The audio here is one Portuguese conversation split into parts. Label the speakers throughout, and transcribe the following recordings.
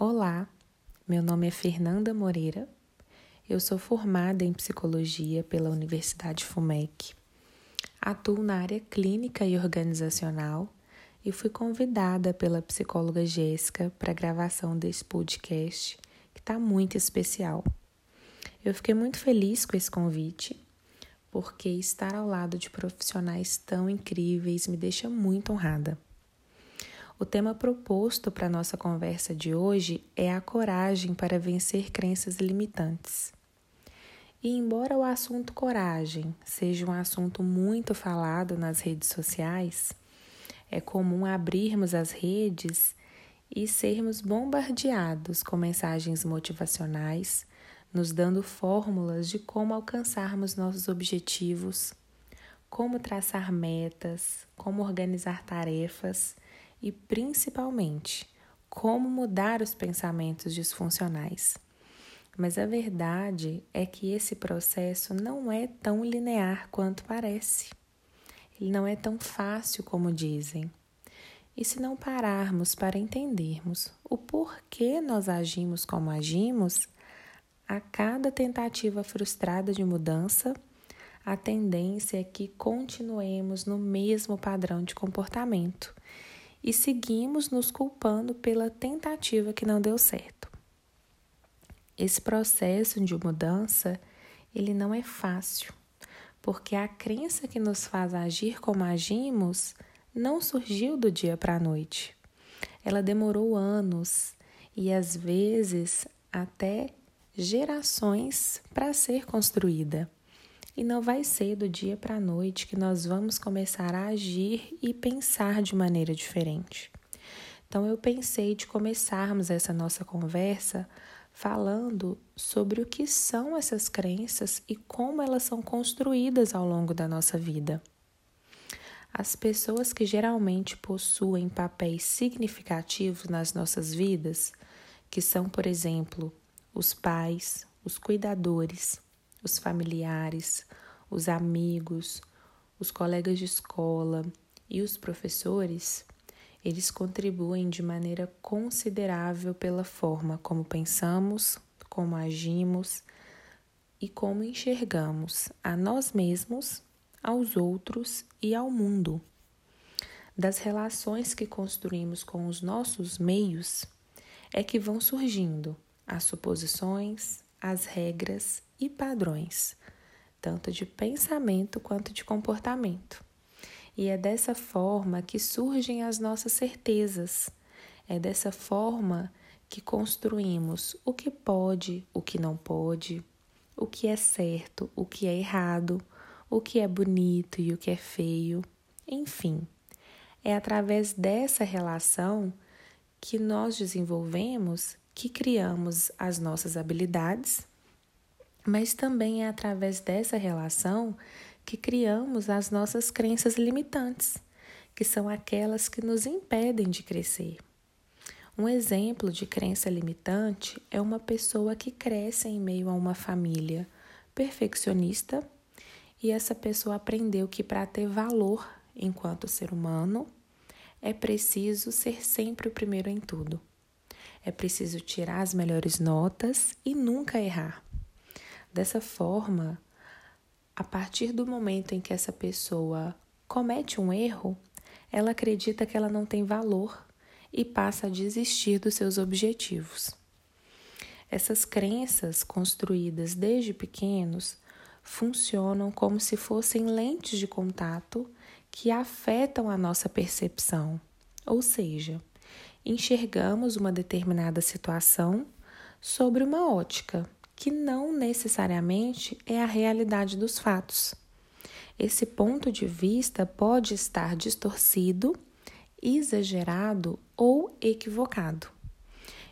Speaker 1: Olá, meu nome é Fernanda Moreira. Eu sou formada em psicologia pela Universidade FUMEC. Atuo na área clínica e organizacional e fui convidada pela psicóloga Jéssica para a gravação desse podcast, que está muito especial. Eu fiquei muito feliz com esse convite, porque estar ao lado de profissionais tão incríveis me deixa muito honrada. O tema proposto para nossa conversa de hoje é a coragem para vencer crenças limitantes. E embora o assunto coragem seja um assunto muito falado nas redes sociais, é comum abrirmos as redes e sermos bombardeados com mensagens motivacionais, nos dando fórmulas de como alcançarmos nossos objetivos, como traçar metas, como organizar tarefas e, principalmente, como mudar os pensamentos disfuncionais. Mas a verdade é que esse processo não é tão linear quanto parece. Ele não é tão fácil como dizem. E se não pararmos para entendermos o porquê nós agimos como agimos, a cada tentativa frustrada de mudança, a tendência é que continuemos no mesmo padrão de comportamento e seguimos nos culpando pela tentativa que não deu certo. Esse processo de mudança, ele não é fácil, porque a crença que nos faz agir como agimos não surgiu do dia para a noite. Ela demorou anos e às vezes até gerações para ser construída. E não vai ser do dia para a noite que nós vamos começar a agir e pensar de maneira diferente. Então, eu pensei de começarmos essa nossa conversa falando sobre o que são essas crenças e como elas são construídas ao longo da nossa vida. As pessoas que geralmente possuem papéis significativos nas nossas vidas, que são, por exemplo, os pais, os cuidadores, os familiares, os amigos, os colegas de escola e os professores, eles contribuem de maneira considerável pela forma como pensamos, como agimos e como enxergamos a nós mesmos, aos outros e ao mundo. Das relações que construímos com os nossos meios é que vão surgindo as suposições, as regras e padrões, tanto de pensamento quanto de comportamento. E é dessa forma que surgem as nossas certezas, é dessa forma que construímos o que pode, o que não pode, o que é certo, o que é errado, o que é bonito e o que é feio, enfim. É através dessa relação que nós desenvolvemos que criamos as nossas habilidades mas também é através dessa relação que criamos as nossas crenças limitantes, que são aquelas que nos impedem de crescer. Um exemplo de crença limitante é uma pessoa que cresce em meio a uma família perfeccionista e essa pessoa aprendeu que para ter valor enquanto ser humano é preciso ser sempre o primeiro em tudo. É preciso tirar as melhores notas e nunca errar. Dessa forma, a partir do momento em que essa pessoa comete um erro, ela acredita que ela não tem valor e passa a desistir dos seus objetivos. Essas crenças construídas desde pequenos funcionam como se fossem lentes de contato que afetam a nossa percepção, ou seja, enxergamos uma determinada situação sobre uma ótica que não necessariamente é a realidade dos fatos. Esse ponto de vista pode estar distorcido, exagerado ou equivocado.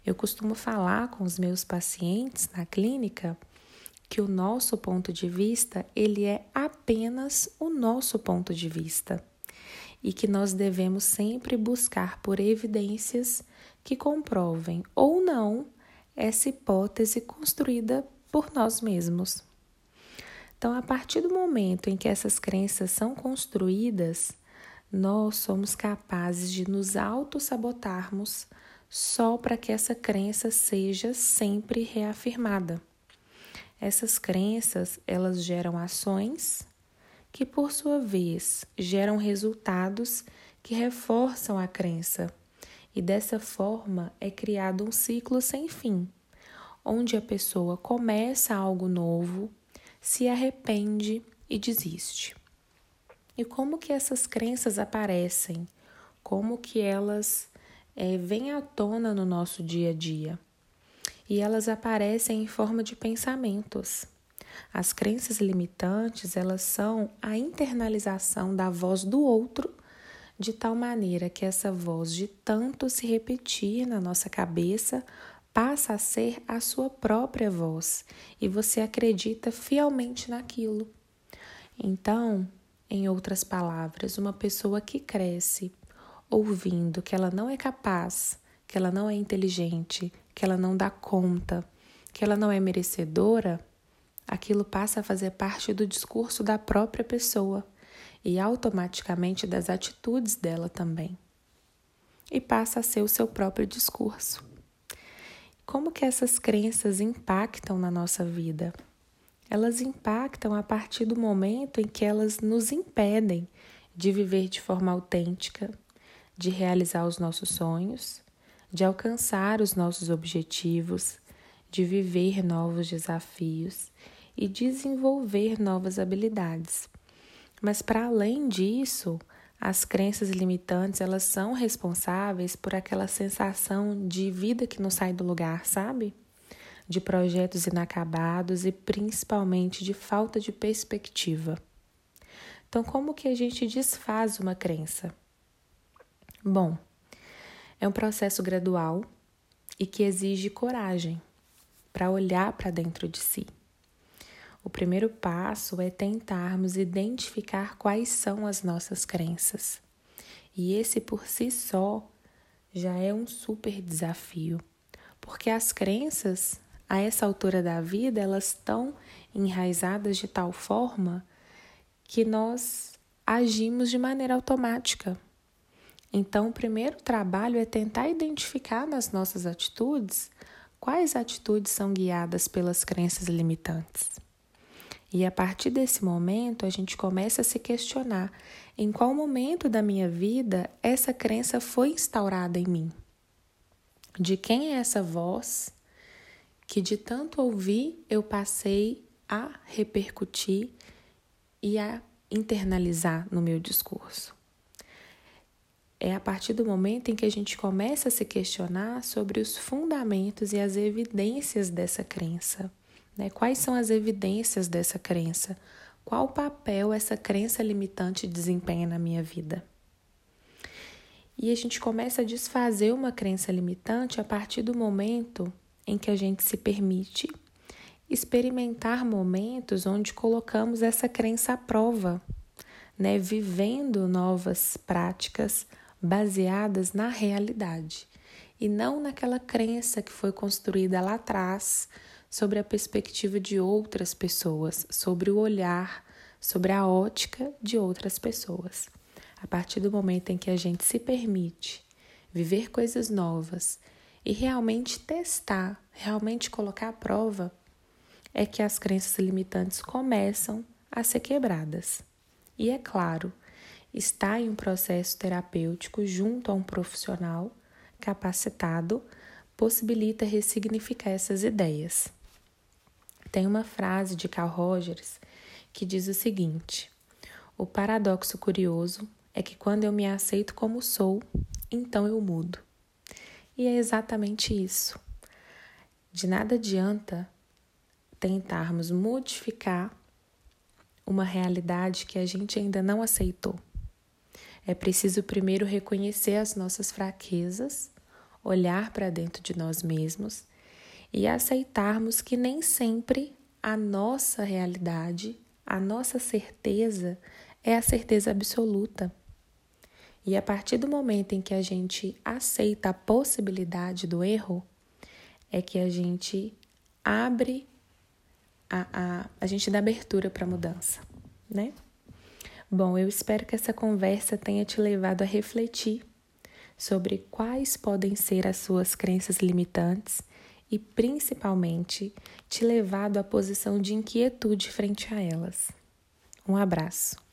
Speaker 1: Eu costumo falar com os meus pacientes na clínica que o nosso ponto de vista, ele é apenas o nosso ponto de vista e que nós devemos sempre buscar por evidências que comprovem ou não essa hipótese construída por nós mesmos. Então, a partir do momento em que essas crenças são construídas, nós somos capazes de nos auto-sabotarmos só para que essa crença seja sempre reafirmada. Essas crenças, elas geram ações que por sua vez geram resultados que reforçam a crença. E dessa forma é criado um ciclo sem fim, onde a pessoa começa algo novo, se arrepende e desiste. E como que essas crenças aparecem? Como que elas é, vêm à tona no nosso dia a dia? E elas aparecem em forma de pensamentos. As crenças limitantes, elas são a internalização da voz do outro, de tal maneira que essa voz, de tanto se repetir na nossa cabeça, passa a ser a sua própria voz e você acredita fielmente naquilo. Então, em outras palavras, uma pessoa que cresce ouvindo que ela não é capaz, que ela não é inteligente, que ela não dá conta, que ela não é merecedora, aquilo passa a fazer parte do discurso da própria pessoa e automaticamente das atitudes dela também. E passa a ser o seu próprio discurso. Como que essas crenças impactam na nossa vida? elas impactam a partir do momento em que elas nos impedem de viver de forma autêntica, de realizar os nossos sonhos, de alcançar os nossos objetivos, de viver novos desafios e desenvolver novas habilidades. Mas para além disso, as crenças limitantes, elas são responsáveis por aquela sensação de vida que não sai do lugar, sabe? de projetos inacabados e principalmente de falta de perspectiva. Então, como que a gente desfaz uma crença? Bom, é um processo gradual e que exige coragem para olhar para dentro de si. O primeiro passo é tentarmos identificar quais são as nossas crenças. E esse por si só já é um super desafio, porque as crenças a essa altura da vida, elas estão enraizadas de tal forma que nós agimos de maneira automática. Então, o primeiro trabalho é tentar identificar nas nossas atitudes quais atitudes são guiadas pelas crenças limitantes. E a partir desse momento, a gente começa a se questionar em qual momento da minha vida essa crença foi instaurada em mim. De quem é essa voz que de tanto ouvir eu passei a repercutir e a internalizar no meu discurso. É a partir do momento em que a gente começa a se questionar sobre os fundamentos e as evidências dessa crença. Né? Quais são as evidências dessa crença? Qual papel essa crença limitante desempenha na minha vida? E a gente começa a desfazer uma crença limitante a partir do momento em que a gente se permite experimentar momentos onde colocamos essa crença à prova, né, vivendo novas práticas baseadas na realidade e não naquela crença que foi construída lá atrás sobre a perspectiva de outras pessoas, sobre o olhar, sobre a ótica de outras pessoas. A partir do momento em que a gente se permite viver coisas novas e realmente testar, realmente colocar à prova, é que as crenças limitantes começam a ser quebradas. E é claro, estar em um processo terapêutico junto a um profissional capacitado possibilita ressignificar essas ideias. Tem uma frase de Carl Rogers que diz o seguinte: O paradoxo curioso é que quando eu me aceito como sou, então eu mudo. E é exatamente isso. De nada adianta tentarmos modificar uma realidade que a gente ainda não aceitou. É preciso primeiro reconhecer as nossas fraquezas, olhar para dentro de nós mesmos e aceitarmos que nem sempre a nossa realidade, a nossa certeza é a certeza absoluta. E a partir do momento em que a gente aceita a possibilidade do erro, é que a gente abre a, a, a gente dá abertura para a mudança, né? Bom, eu espero que essa conversa tenha te levado a refletir sobre quais podem ser as suas crenças limitantes e, principalmente, te levado à posição de inquietude frente a elas. Um abraço.